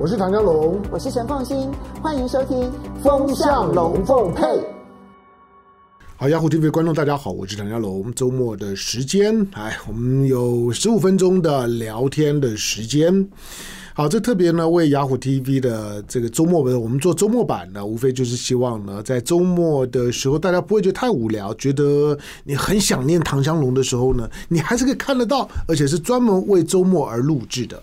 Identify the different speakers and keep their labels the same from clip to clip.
Speaker 1: 我是唐江龙，
Speaker 2: 我是陈凤新，欢迎收听《
Speaker 1: 风向龙凤配》。
Speaker 3: 好，Yahoo TV 观众大家好，我是唐江龙。周末的时间，哎，我们有十五分钟的聊天的时间。好，这特别呢为雅虎 TV 的这个周末的，我们做周末版呢，无非就是希望呢，在周末的时候，大家不会觉得太无聊，觉得你很想念唐香龙的时候呢，你还是可以看得到，而且是专门为周末而录制的。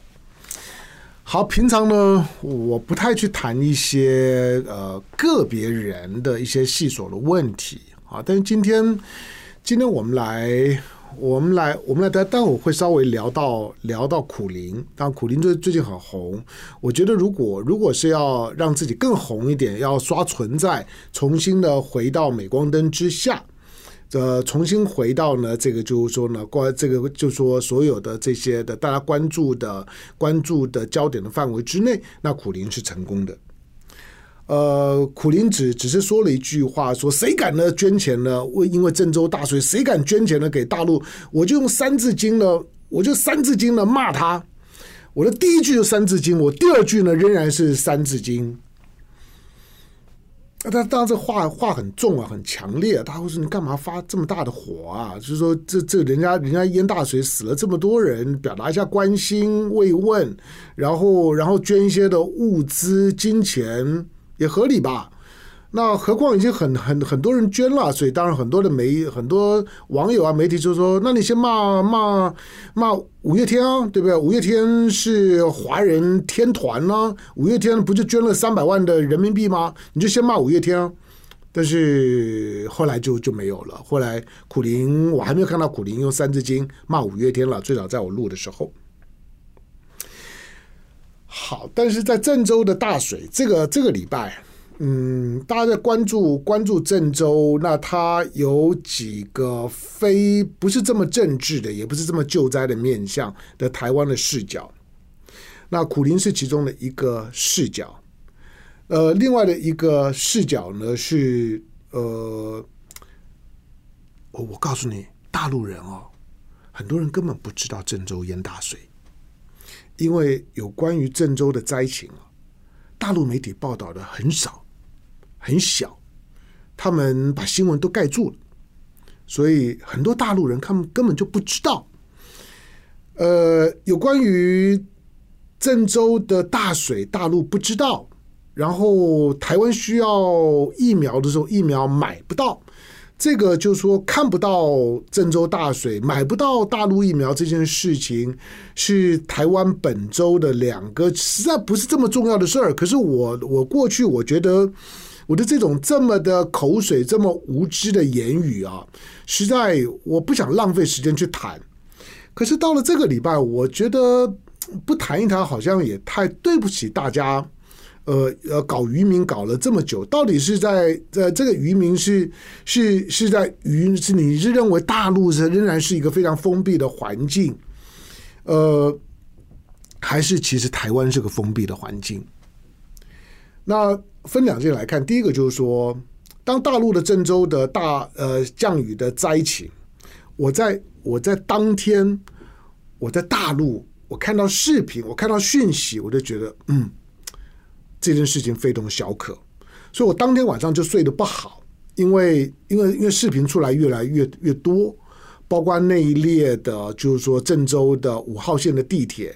Speaker 3: 好，平常呢，我不太去谈一些呃个别人的一些细琐的问题啊，但是今天，今天我们来。我们来，我们来，但但我会稍微聊到聊到苦苓，但苦苓最最近很红。我觉得如果如果是要让自己更红一点，要刷存在，重新的回到镁光灯之下，呃，重新回到呢，这个就是说呢，关这个就是说所有的这些的大家关注的关注的焦点的范围之内，那苦林是成功的。呃，苦林只只是说了一句话，说谁敢呢捐钱呢？为因为郑州大水，谁敢捐钱呢给大陆？我就用三字经呢，我就三字经呢骂他。我的第一句就三字经，我第二句呢仍然是三字经。那他当然这话话很重啊，很强烈。他会说你干嘛发这么大的火啊？就是说这这人家人家淹大水死了这么多人，表达一下关心慰问，然后然后捐一些的物资金钱。也合理吧？那何况已经很很很多人捐了，所以当然很多的媒很多网友啊媒体就说：“那你先骂骂骂五月天啊，对不对？五月天是华人天团呢、五月天不就捐了三百万的人民币吗？你就先骂五月天啊。”但是后来就就没有了。后来苦苓我还没有看到苦苓用三字经骂五月天了，最早在我录的时候。好，但是在郑州的大水，这个这个礼拜，嗯，大家在关注关注郑州，那它有几个非不是这么政治的，也不是这么救灾的面向的台湾的视角。那苦苓是其中的一个视角，呃，另外的一个视角呢是呃，我我告诉你，大陆人哦，很多人根本不知道郑州淹大水。因为有关于郑州的灾情啊，大陆媒体报道的很少，很小，他们把新闻都盖住了，所以很多大陆人他们根本就不知道。呃，有关于郑州的大水，大陆不知道，然后台湾需要疫苗的时候，疫苗买不到。这个就是说，看不到郑州大水，买不到大陆疫苗这件事情，是台湾本州的两个实在不是这么重要的事儿。可是我我过去我觉得我的这种这么的口水，这么无知的言语啊，实在我不想浪费时间去谈。可是到了这个礼拜，我觉得不谈一谈好像也太对不起大家。呃呃，搞渔民搞了这么久，到底是在在这个渔民是是是在渔是你是认为大陆是仍然是一个非常封闭的环境，呃，还是其实台湾是个封闭的环境？那分两件来看，第一个就是说，当大陆的郑州的大呃降雨的灾情，我在我在当天我在大陆我看到视频，我看到讯息，我就觉得嗯。这件事情非同小可，所以我当天晚上就睡得不好，因为因为因为视频出来越来越越多，包括那一列的，就是说郑州的五号线的地铁，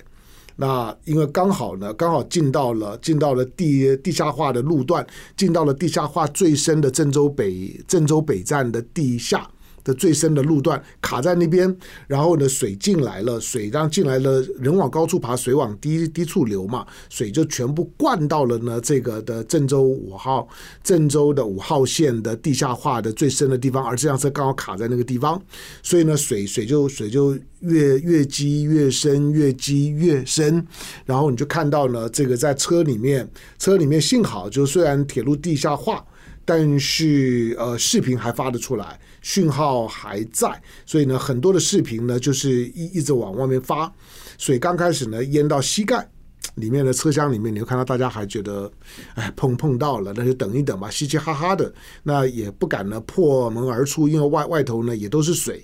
Speaker 3: 那因为刚好呢，刚好进到了进到了地地下化的路段，进到了地下化最深的郑州北郑州北站的地下。最深的路段卡在那边，然后呢，水进来了，水让进来了，人往高处爬，水往低低处流嘛，水就全部灌到了呢这个的郑州五号郑州的五号线的地下化的最深的地方，而这辆车刚好卡在那个地方，所以呢，水水就水就越越积越深，越积越深，然后你就看到呢，这个在车里面，车里面幸好就虽然铁路地下化。但是呃，视频还发得出来，讯号还在，所以呢，很多的视频呢就是一一直往外面发。水刚开始呢淹到膝盖，里面的车厢里面，你会看到大家还觉得，哎，碰碰到了，那就等一等吧，嘻嘻哈哈的，那也不敢呢破门而出，因为外外头呢也都是水。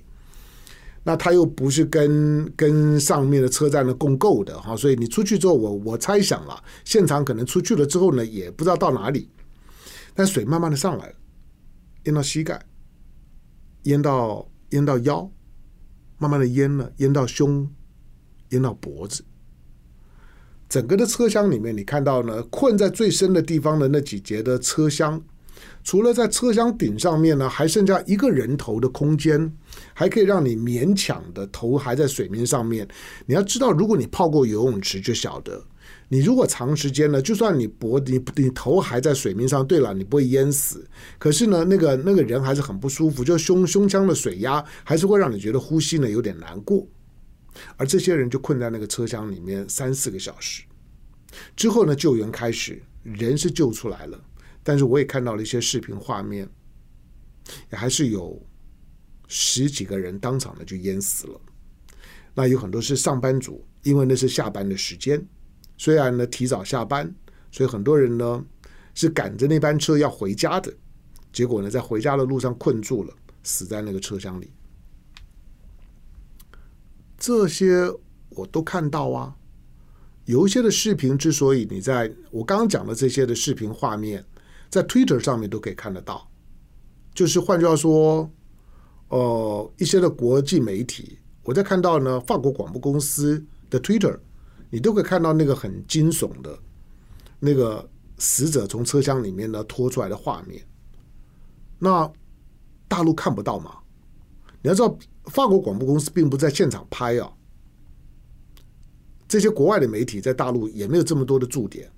Speaker 3: 那它又不是跟跟上面的车站的共构的哈，所以你出去之后，我我猜想了，现场可能出去了之后呢，也不知道到哪里，但水慢慢的上来了，淹到膝盖，淹到淹到腰，慢慢的淹了，淹到胸，淹到脖子，整个的车厢里面，你看到呢，困在最深的地方的那几节的车厢。除了在车厢顶上面呢，还剩下一个人头的空间，还可以让你勉强的头还在水面上面。你要知道，如果你泡过游泳池，就晓得，你如果长时间呢，就算你脖你你头还在水面上，对了，你不会淹死。可是呢，那个那个人还是很不舒服，就胸胸腔的水压还是会让你觉得呼吸呢有点难过。而这些人就困在那个车厢里面三四个小时，之后呢，救援开始，人是救出来了。但是我也看到了一些视频画面，也还是有十几个人当场的就淹死了。那有很多是上班族，因为那是下班的时间，虽然呢提早下班，所以很多人呢是赶着那班车要回家的，结果呢在回家的路上困住了，死在那个车厢里。这些我都看到啊。有一些的视频之所以你在我刚刚讲的这些的视频画面。在 Twitter 上面都可以看得到，就是换句话说，呃，一些的国际媒体，我在看到呢，法国广播公司的 Twitter，你都可以看到那个很惊悚的，那个死者从车厢里面呢拖出来的画面。那大陆看不到吗？你要知道，法国广播公司并不在现场拍啊，这些国外的媒体在大陆也没有这么多的驻点。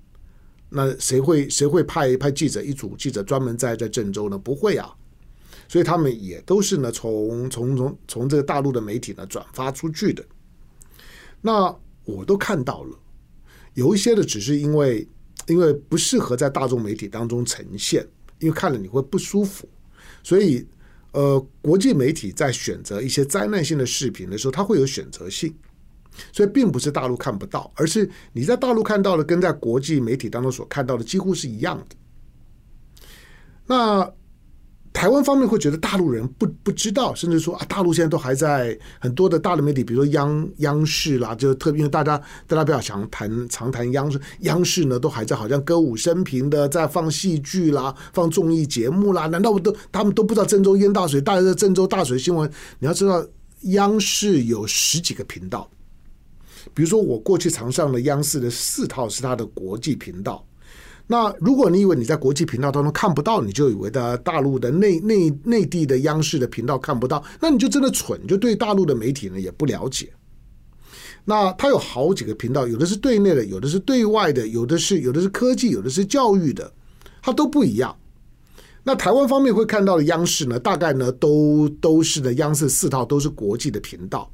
Speaker 3: 那谁会谁会派派记者一组记者专门在在郑州呢？不会啊，所以他们也都是呢从从从从这个大陆的媒体呢转发出去的。那我都看到了，有一些的只是因为因为不适合在大众媒体当中呈现，因为看了你会不舒服，所以呃，国际媒体在选择一些灾难性的视频的时候，它会有选择性。所以并不是大陆看不到，而是你在大陆看到的跟在国际媒体当中所看到的几乎是一样的。那台湾方面会觉得大陆人不不知道，甚至说啊，大陆现在都还在很多的大的媒体，比如说央央视啦，就特别因为大家大家比较常谈常谈央视，央视呢都还在好像歌舞升平的在放戏剧啦，放综艺节目啦，难道我都他们都不知道郑州淹大水，大家在郑州大水新闻？你要知道，央视有十几个频道。比如说，我过去常上的央视的四套是它的国际频道。那如果你以为你在国际频道当中看不到，你就以为的大陆的内内内地的央视的频道看不到，那你就真的蠢，就对大陆的媒体呢也不了解。那它有好几个频道，有的是对内的，有的是对外的，有的是有的是科技，有的是教育的，它都不一样。那台湾方面会看到的央视呢，大概呢都都是的央视四套都是国际的频道。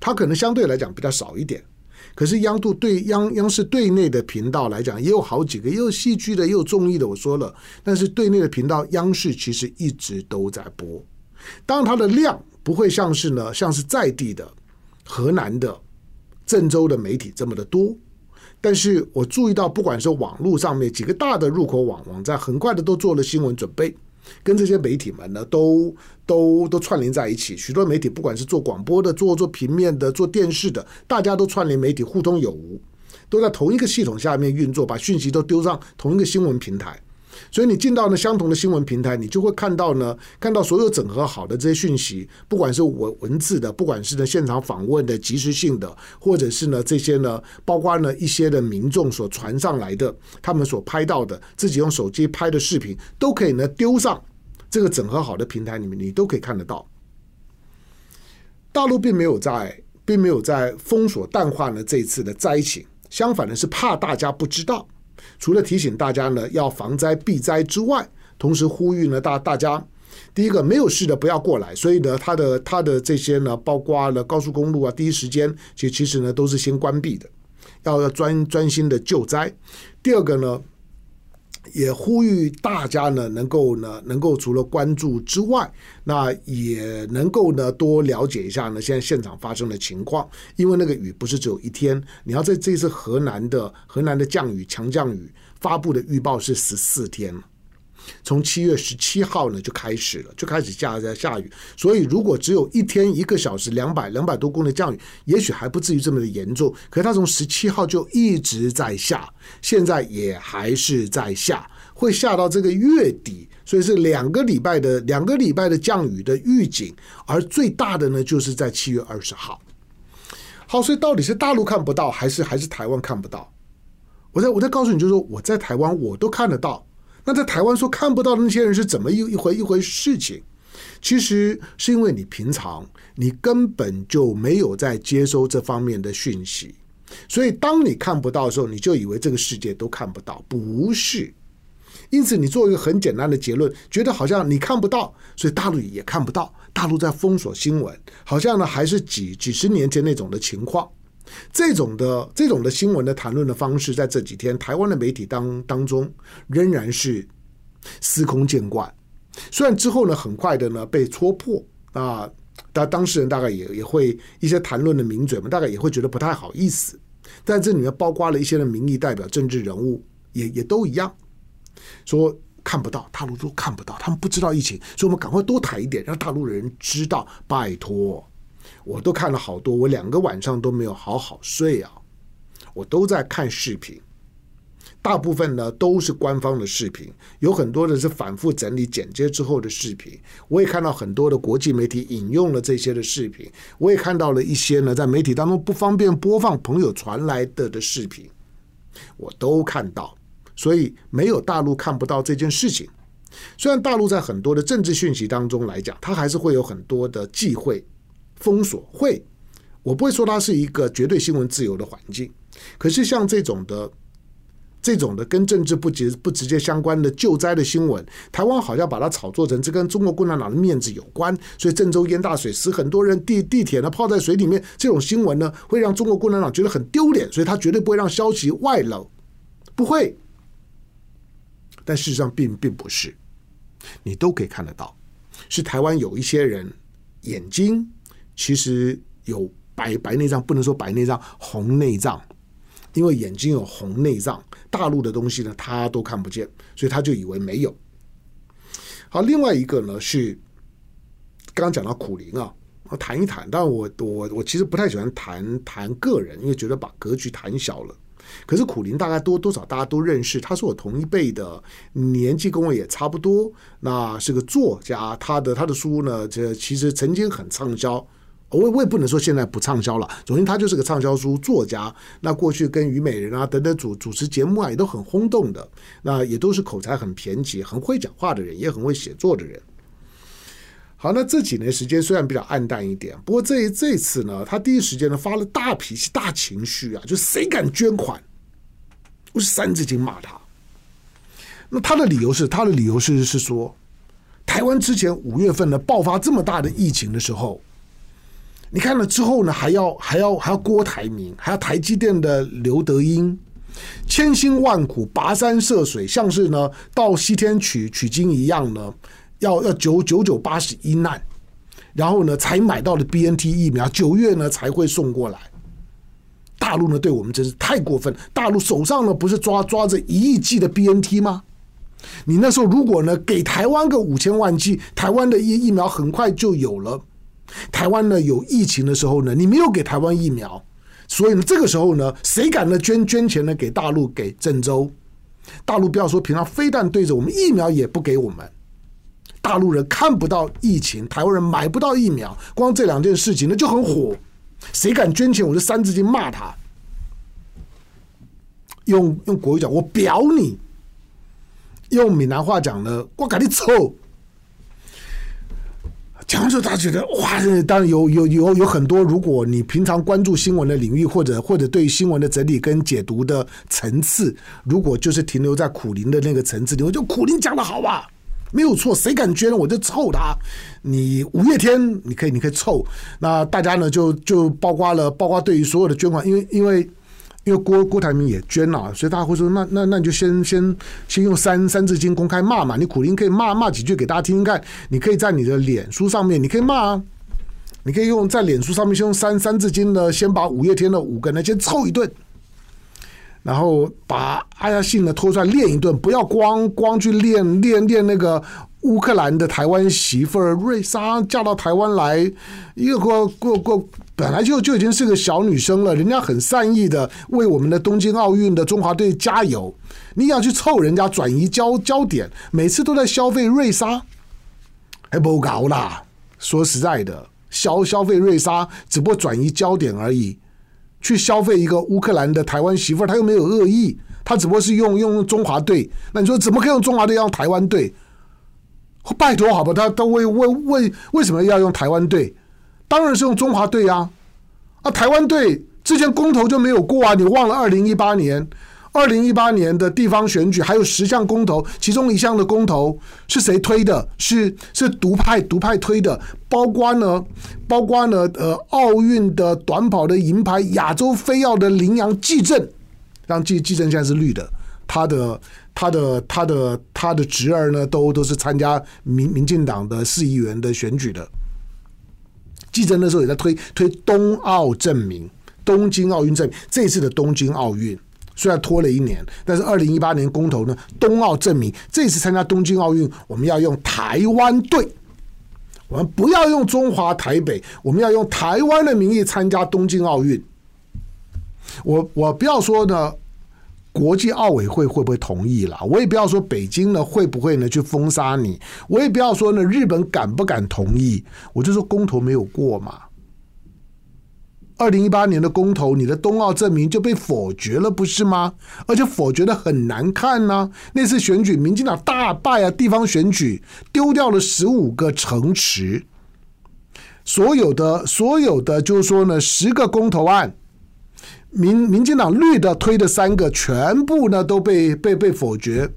Speaker 3: 它可能相对来讲比较少一点，可是央度对央央视对内的频道来讲也有好几个，也有戏剧的，也有综艺的。我说了，但是对内的频道央视其实一直都在播，当然它的量不会像是呢，像是在地的河南的郑州的媒体这么的多，但是我注意到，不管是网络上面几个大的入口网网站，很快的都做了新闻准备。跟这些媒体们呢，都都都串联在一起。许多媒体，不管是做广播的、做做平面的、做电视的，大家都串联媒体，互通有无，都在同一个系统下面运作，把讯息都丢上同一个新闻平台。所以你进到了相同的新闻平台，你就会看到呢，看到所有整合好的这些讯息，不管是文文字的，不管是呢现场访问的即时性的，或者是呢这些呢，包括呢一些的民众所传上来的，他们所拍到的，自己用手机拍的视频，都可以呢丢上这个整合好的平台里面，你都可以看得到。大陆并没有在，并没有在封锁淡化呢这一次的灾情，相反的是怕大家不知道。除了提醒大家呢要防灾避灾之外，同时呼吁呢大大家，第一个没有事的不要过来，所以呢他的他的这些呢包括了高速公路啊，第一时间其其实呢都是先关闭的，要要专专心的救灾。第二个呢。也呼吁大家呢，能够呢，能够除了关注之外，那也能够呢多了解一下呢，现在现场发生的情况。因为那个雨不是只有一天，你要在这次河南的河南的降雨强降雨发布的预报是十四天，从七月十七号呢就开始了，就开始下在下雨。所以如果只有一天一个小时两百两百多公里降雨，也许还不至于这么的严重。可是它从十七号就一直在下，现在也还是在下，会下到这个月底。所以是两个礼拜的两个礼拜的降雨的预警，而最大的呢就是在七月二十号。好，所以到底是大陆看不到，还是还是台湾看不到？我再我再告诉你，就是说我在台湾我都看得到。那在台湾说看不到的那些人是怎么一一回一回事情？其实是因为你平常你根本就没有在接收这方面的讯息，所以当你看不到的时候，你就以为这个世界都看不到，不是。因此，你做一个很简单的结论，觉得好像你看不到，所以大陆也看不到。大陆在封锁新闻，好像呢还是几几十年前那种的情况。这种的这种的新闻的谈论的方式，在这几天台湾的媒体当当中仍然是司空见惯。虽然之后呢，很快的呢被戳破啊，当当事人大概也也会一些谈论的名嘴们，大概也会觉得不太好意思。但这里面包括了一些的民意代表、政治人物，也也都一样。说看不到，大陆都看不到，他们不知道疫情，所以我们赶快多谈一点，让大陆的人知道。拜托，我都看了好多，我两个晚上都没有好好睡啊，我都在看视频，大部分呢都是官方的视频，有很多的是反复整理剪接之后的视频。我也看到很多的国际媒体引用了这些的视频，我也看到了一些呢在媒体当中不方便播放朋友传来的的视频，我都看到。所以没有大陆看不到这件事情。虽然大陆在很多的政治讯息当中来讲，它还是会有很多的忌讳、封锁。会，我不会说它是一个绝对新闻自由的环境。可是像这种的、这种的跟政治不直不直接相关的救灾的新闻，台湾好像把它炒作成这跟中国共产党的面子有关。所以郑州淹大水死很多人，地地铁呢泡在水里面，这种新闻呢会让中国共产党觉得很丢脸，所以他绝对不会让消息外漏，不会。但事实上并并不是，你都可以看得到，是台湾有一些人眼睛其实有白白内障，不能说白内障，红内障，因为眼睛有红内障，大陆的东西呢他都看不见，所以他就以为没有。好，另外一个呢是刚刚讲到苦苓啊，我谈一谈，但我我我其实不太喜欢谈谈个人，因为觉得把格局谈小了。可是苦苓大概多多少大家都认识，他是我同一辈的，年纪跟我也差不多。那是个作家，他的他的书呢，这其实曾经很畅销。我我也不能说现在不畅销了，总之他就是个畅销书作家。那过去跟虞美人啊等等主主持节目啊也都很轰动的，那也都是口才很偏激、很会讲话的人，也很会写作的人。好，那这几年时间虽然比较暗淡一点，不过这这次呢，他第一时间呢发了大脾气、大情绪啊，就谁敢捐款，我是三字经骂他。那他的理由是，他的理由是是说，台湾之前五月份呢爆发这么大的疫情的时候，你看了之后呢，还要还要还要郭台铭，还要台积电的刘德英，千辛万苦跋山涉水，像是呢到西天取取经一样呢。要要九九九八十一难，然后呢，才买到了 BNT 疫苗，九月呢才会送过来。大陆呢，对我们真是太过分。大陆手上呢，不是抓抓着一亿剂的 BNT 吗？你那时候如果呢，给台湾个五千万剂，台湾的疫疫苗很快就有了。台湾呢有疫情的时候呢，你没有给台湾疫苗，所以呢，这个时候呢，谁敢呢捐捐钱呢给大陆给郑州？大陆不要说平常非但对着我们疫苗也不给我们。大陆人看不到疫情，台湾人买不到疫苗，光这两件事情那就很火。谁敢捐钱，我就三字经骂他。用用国语讲，我表你；用闽南话讲呢，我赶紧走。讲完之后，大家觉得哇，当然有有有有很多。如果你平常关注新闻的领域，或者或者对新闻的整理跟解读的层次，如果就是停留在苦苓的那个层次，你会觉得苦苓讲的好吧？没有错，谁敢捐我就臭他。你五月天你可以，你可以臭。那大家呢就就包括了，包括对于所有的捐款，因为因为因为郭郭台铭也捐了，所以大家会说，那那那你就先先先用三三字经公开骂嘛。你苦苓可以骂骂几句给大家听听看。你可以在你的脸书上面，你可以骂啊。你可以用在脸书上面先用三三字经呢，先把五月天的五个呢先臭一顿。然后把阿亚信呢拖出来练一顿，不要光光去练练练那个乌克兰的台湾媳妇儿瑞莎嫁到台湾来，一个过过过本来就就已经是个小女生了，人家很善意的为我们的东京奥运的中华队加油，你要去凑人家转移焦焦点，每次都在消费瑞莎，还不搞啦。说实在的，消消费瑞莎只不过转移焦点而已。去消费一个乌克兰的台湾媳妇，儿，她又没有恶意，她只不过是用用中华队。那你说怎么可以用中华队用台湾队？拜托，好吧，他他为为为为什么要用台湾队？当然是用中华队啊！啊，台湾队之前公投就没有过啊！你忘了二零一八年？二零一八年的地方选举还有十项公投，其中一项的公投是谁推的？是是独派独派推的，包括呢，包括呢，呃，奥运的短跑的银牌亚洲飞跃的羚羊季政，让纪纪政现在是绿的，他的他的他的他的侄儿呢，都都是参加民民进党的市议员的选举的。纪政那时候也在推推东奥证明，东京奥运证明，这次的东京奥运。虽然拖了一年，但是二零一八年公投呢，东奥证明这次参加东京奥运，我们要用台湾队，我们不要用中华台北，我们要用台湾的名义参加东京奥运。我我不要说呢，国际奥委会会不会同意了？我也不要说北京呢会不会呢去封杀你？我也不要说呢日本敢不敢同意？我就说公投没有过嘛。二零一八年的公投，你的冬奥证明就被否决了，不是吗？而且否决的很难看呢、那次选举，民进党大败啊，地方选举丢掉了十五个城池，所有的所有的就是说呢，十个公投案，民民进党绿的推的三个，全部呢都被被被否决。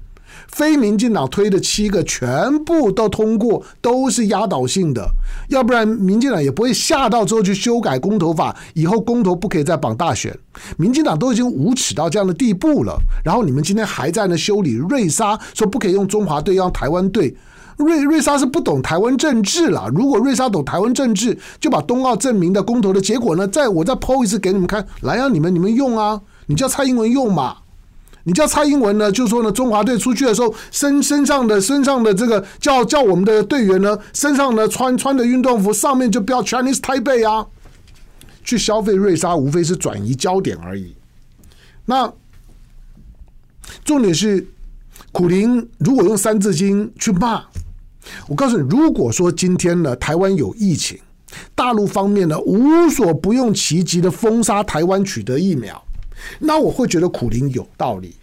Speaker 3: 非民进党推的七个全部都通过，都是压倒性的，要不然民进党也不会吓到之后去修改公投法，以后公投不可以再绑大选。民进党都已经无耻到这样的地步了，然后你们今天还在那修理瑞莎，说不可以用中华队，用台湾队。瑞瑞莎是不懂台湾政治了，如果瑞莎懂台湾政治，就把东奥证明的公投的结果呢，再我再 po 一次给你们看，来啊，你们你们用啊，你叫蔡英文用嘛。你叫蔡英文呢？就说呢，中华队出去的时候，身身上的身上的这个叫叫我们的队员呢，身上呢穿穿的运动服上面就标 Chinese Taipei 啊，去消费瑞莎，无非是转移焦点而已。那重点是，苦苓如果用三字经去骂，我告诉你，如果说今天呢，台湾有疫情，大陆方面呢无所不用其极的封杀台湾取得疫苗。那我会觉得苦苓有道理，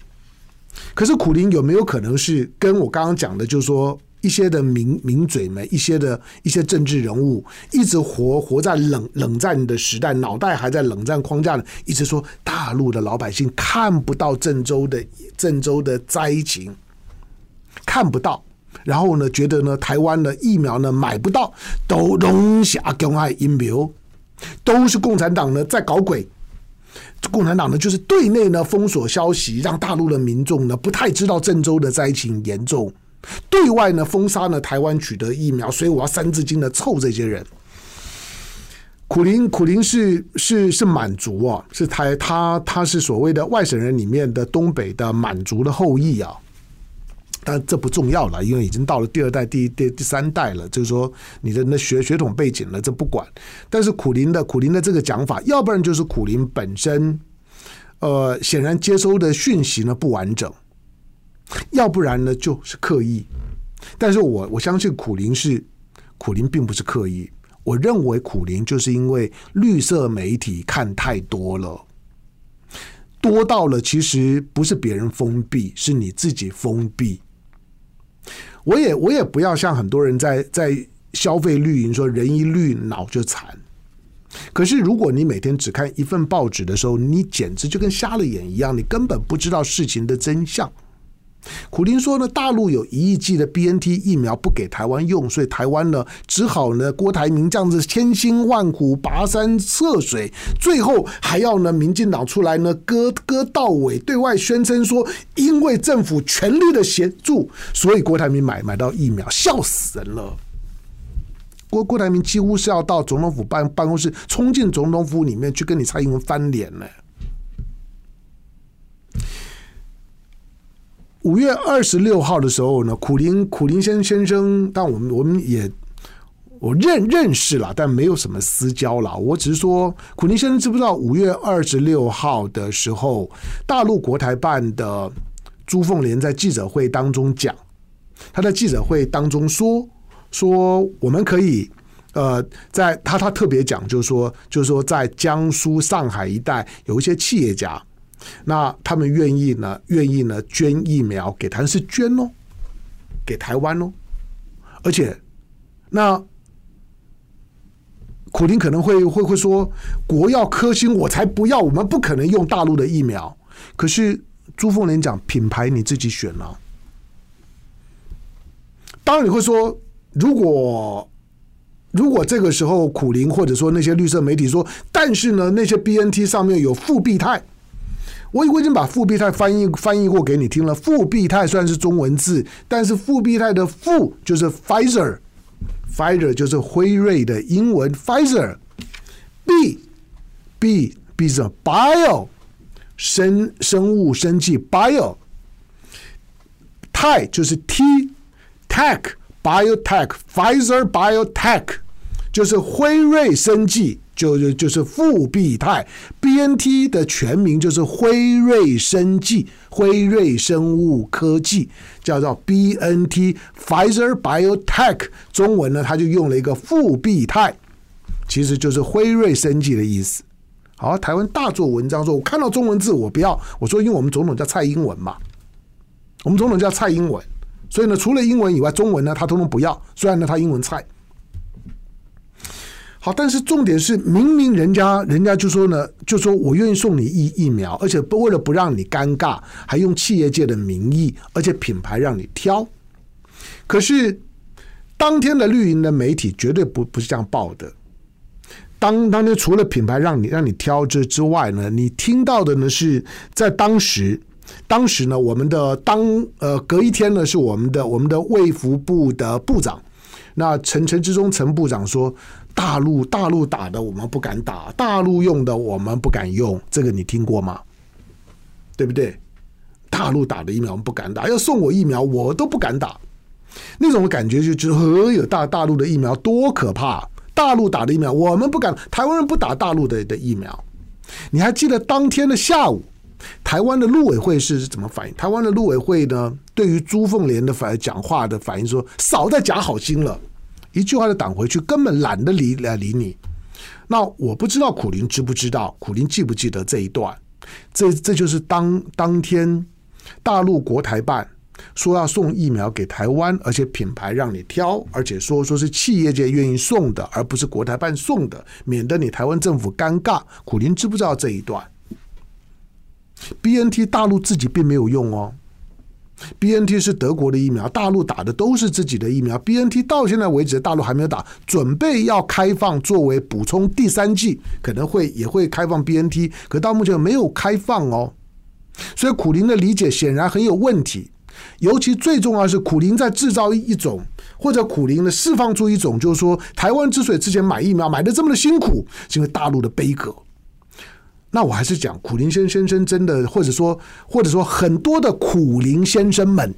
Speaker 3: 可是苦苓有没有可能是跟我刚刚讲的，就是说一些的名名嘴们，一些的一些政治人物，一直活活在冷冷战的时代，脑袋还在冷战框架呢，一直说大陆的老百姓看不到郑州的郑州的灾情，看不到，然后呢，觉得呢台湾的疫苗呢买不到，都东西阿公爱阴谋，都是共产党呢在搞鬼。共产党呢，就是对内呢封锁消息，让大陆的民众呢不太知道郑州的灾情严重；对外呢封杀呢台湾取得疫苗，所以我要三字经的凑这些人。苦苓苦苓是是是满族啊，是台他他是所谓的外省人里面的东北的满族的后裔啊。但这不重要了，因为已经到了第二代、第第第三代了。就是说，你的那血血统背景了，这不管。但是苦苓的苦苓的这个讲法，要不然就是苦苓本身，呃，显然接收的讯息呢不完整，要不然呢就是刻意。但是我我相信苦苓是苦苓，并不是刻意。我认为苦苓就是因为绿色媒体看太多了。多到了，其实不是别人封闭，是你自己封闭。我也我也不要像很多人在在消费绿营说人一绿脑就残，可是如果你每天只看一份报纸的时候，你简直就跟瞎了眼一样，你根本不知道事情的真相。苦林说呢，大陆有一亿剂的 BNT 疫苗不给台湾用，所以台湾呢只好呢郭台铭这样子千辛万苦跋山涉水，最后还要呢民进党出来呢割割到尾，对外宣称说因为政府全力的协助，所以郭台铭买买到疫苗，笑死人了。郭郭台铭几乎是要到总统府办办公室，冲进总统府里面去跟你蔡英文翻脸呢。五月二十六号的时候呢，苦林苦林先先生，但我们我们也我认认识了，但没有什么私交了。我只是说，苦林先生知不知道五月二十六号的时候，大陆国台办的朱凤莲在记者会当中讲，他在记者会当中说说我们可以呃，在他他特别讲，就是说就是说在江苏上海一带有一些企业家。那他们愿意呢？愿意呢？捐疫苗给台湾是捐哦，给台湾哦。而且，那苦苓可能会会会说，国药科兴我才不要，我们不可能用大陆的疫苗。可是朱凤莲讲品牌你自己选了，啊，当然你会说，如果如果这个时候苦苓或者说那些绿色媒体说，但是呢，那些 BNT 上面有复必泰。我我已经把复必泰翻译翻译过给你听了。复必泰虽然是中文字，但是复必泰的“复”就是 Pfizer，Pfizer 就是辉瑞的英文 Pfizer，B B B 是 Bio 生生物生技 Bio，泰就是 T Tech Biotech Pfizer Biotech 就是辉瑞生技。就就就是复必泰，BNT 的全名就是辉瑞生技，辉瑞生物科技，叫做 BNT，Pfizer Biotech，中文呢，他就用了一个复必泰，其实就是辉瑞生技的意思。好，台湾大做文章说，我看到中文字我不要，我说因为我们总统叫蔡英文嘛，我们总统叫蔡英文，所以呢，除了英文以外，中文呢他通通不要，虽然呢他英文蔡。好，但是重点是，明明人家人家就说呢，就说我愿意送你疫疫苗，而且不为了不让你尴尬，还用企业界的名义，而且品牌让你挑。可是当天的绿营的媒体绝对不不是这样报的。当当天除了品牌让你让你挑这之外呢，你听到的呢是在当时，当时呢我们的当呃隔一天呢是我们的我们的卫福部的部长，那陈陈时中陈部长说。大陆大陆打的我们不敢打，大陆用的我们不敢用，这个你听过吗？对不对？大陆打的疫苗我们不敢打，要送我疫苗我都不敢打，那种感觉就觉得呵，有大大陆的疫苗多可怕！大陆打的疫苗我们不敢，台湾人不打大陆的的疫苗。你还记得当天的下午，台湾的陆委会是怎么反应？台湾的陆委会呢，对于朱凤莲的反讲话的反应说，少在假好心了。一句话就挡回去，根本懒得理来理你。那我不知道苦苓知不知道，苦苓记不记得这一段？这这就是当当天大陆国台办说要送疫苗给台湾，而且品牌让你挑，而且说说是企业界愿意送的，而不是国台办送的，免得你台湾政府尴尬。苦苓知不知道这一段？BNT 大陆自己并没有用哦。BNT 是德国的疫苗，大陆打的都是自己的疫苗。BNT 到现在为止，大陆还没有打，准备要开放作为补充第三剂，可能会也会开放 BNT，可到目前没有开放哦。所以苦苓的理解显然很有问题，尤其最重要是苦苓在制造一种，或者苦苓的释放出一种，就是说台湾之所以之前买疫苗买的这么的辛苦，是因为大陆的悲歌。那我还是讲苦苓先先生真的，或者说或者说很多的苦苓先生们，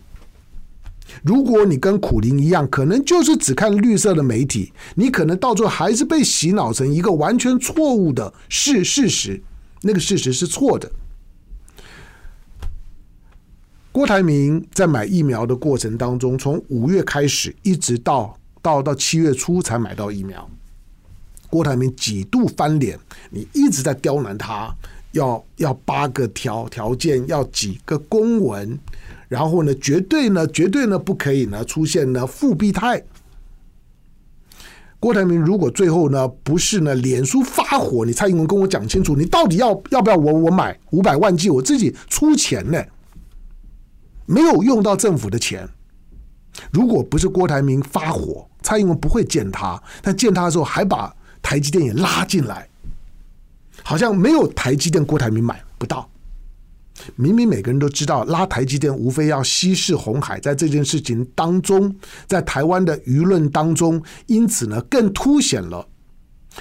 Speaker 3: 如果你跟苦苓一样，可能就是只看绿色的媒体，你可能到最后还是被洗脑成一个完全错误的事事实，那个事实是错的。郭台铭在买疫苗的过程当中，从五月开始，一直到到到七月初才买到疫苗。郭台铭几度翻脸，你一直在刁难他，要要八个条条件，要几个公文，然后呢，绝对呢，绝对呢，不可以呢出现呢复必态。郭台铭如果最后呢不是呢脸书发火，你蔡英文跟我讲清楚，你到底要要不要我我买五百万剂，我自己出钱呢？没有用到政府的钱。如果不是郭台铭发火，蔡英文不会见他，但见他的时候还把。台积电也拉进来，好像没有台积电，郭台铭买不到。明明每个人都知道，拉台积电无非要稀释红海，在这件事情当中，在台湾的舆论当中，因此呢，更凸显了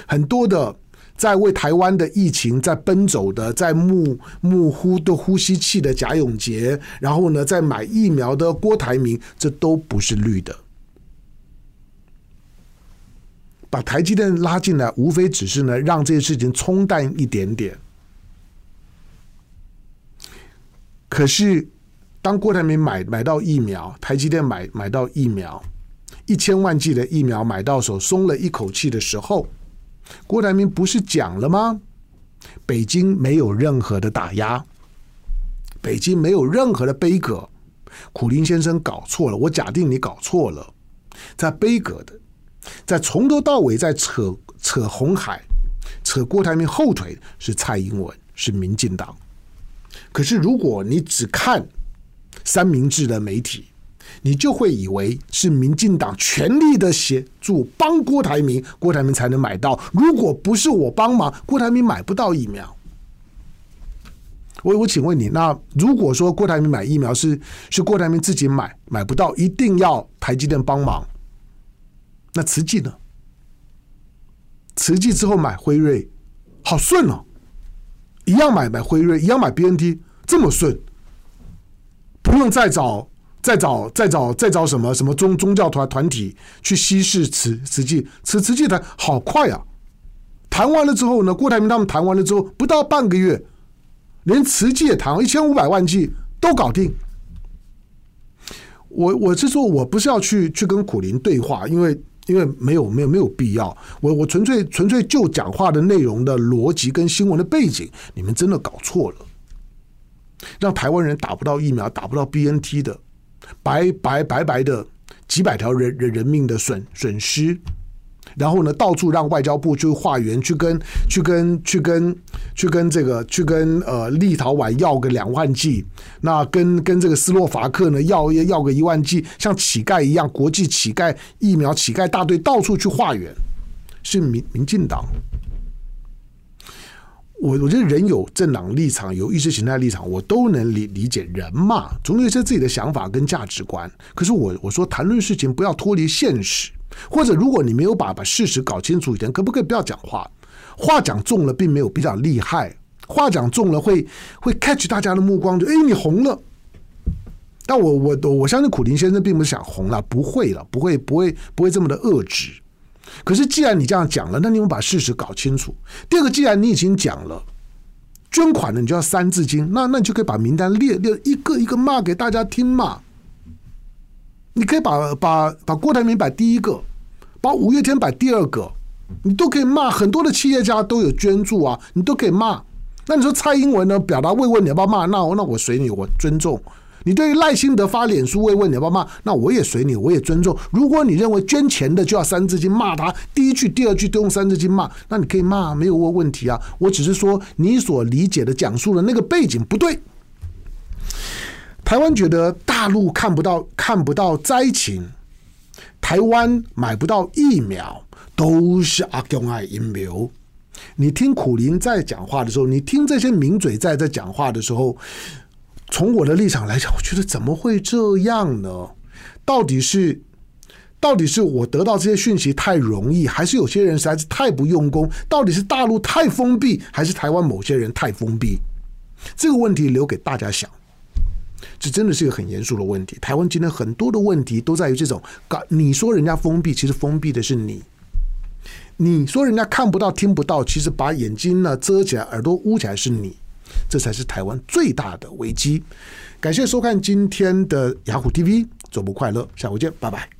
Speaker 3: 很多的在为台湾的疫情在奔走的，在募募呼的呼吸器的贾永杰，然后呢，在买疫苗的郭台铭，这都不是绿的。把台积电拉进来，无非只是呢，让这些事情冲淡一点点。可是，当郭台铭买买到疫苗，台积电买买到疫苗，一千万剂的疫苗买到手，松了一口气的时候，郭台铭不是讲了吗？北京没有任何的打压，北京没有任何的杯葛。苦林先生搞错了，我假定你搞错了，在杯葛的。在从头到尾在扯扯红海，扯郭台铭后腿是蔡英文，是民进党。可是如果你只看三明治的媒体，你就会以为是民进党全力的协助帮郭台铭，郭台铭才能买到。如果不是我帮忙，郭台铭买不到疫苗。我我请问你，那如果说郭台铭买疫苗是是郭台铭自己买买不到，一定要台积电帮忙？那慈济呢？慈济之后买辉瑞，好顺哦，一样买买辉瑞，一样买 BNT，这么顺，不用再找再找再找再找什么什么宗宗教团团体去稀释慈慈济，慈慈济谈好快啊！谈完了之后呢，郭台铭他们谈完了之后，不到半个月，连慈济也谈一千五百万剂都搞定。我我是说我不是要去去跟苦苓对话，因为。因为没有没有没有必要，我我纯粹纯粹就讲话的内容的逻辑跟新闻的背景，你们真的搞错了，让台湾人打不到疫苗，打不到 BNT 的，白白白白的几百条人人人命的损损失。然后呢，到处让外交部去化缘，去跟去跟去跟去跟这个去跟呃立陶宛要个两万剂，那跟跟这个斯洛伐克呢要要要个一万剂，像乞丐一样，国际乞丐疫苗乞丐大队到处去化缘，是民民进党。我我觉得人有政党立场，有意识形态立场，我都能理理解。人嘛，总有一些自己的想法跟价值观。可是我我说谈论事情不要脱离现实。或者，如果你没有把把事实搞清楚一点，可不可以不要讲话？话讲重了，并没有比较厉害。话讲重了会，会 catch 大家的目光，就哎，你红了。但我我我我相信苦林先生并不是想红了，不会了，不会不会不会这么的遏制。可是既然你这样讲了，那你们把事实搞清楚。第二个，既然你已经讲了捐款了，你就要三字经，那那你就可以把名单列列一个一个骂给大家听嘛。你可以把把把郭台铭摆第一个，把五月天摆第二个，你都可以骂。很多的企业家都有捐助啊，你都可以骂。那你说蔡英文呢？表达慰问你要不要骂？那我那我随你，我尊重。你对于赖清德发脸书慰问你要不要骂？那我也随你，我也尊重。如果你认为捐钱的就要三字经骂他，第一句、第二句都用三字经骂，那你可以骂，没有问问题啊。我只是说你所理解的讲述的那个背景不对。台湾觉得大陆看不到看不到灾情，台湾买不到疫苗，都是阿共爱阴谋。你听苦苓在讲话的时候，你听这些名嘴在在讲话的时候，从我的立场来讲，我觉得怎么会这样呢？到底是到底是我得到这些讯息太容易，还是有些人实在是太不用功？到底是大陆太封闭，还是台湾某些人太封闭？这个问题留给大家想。这真的是一个很严肃的问题。台湾今天很多的问题都在于这种，你说人家封闭，其实封闭的是你；你说人家看不到、听不到，其实把眼睛呢遮起来、耳朵捂起来是你。这才是台湾最大的危机。感谢收看今天的雅虎 TV，周末快乐，下回见，拜拜。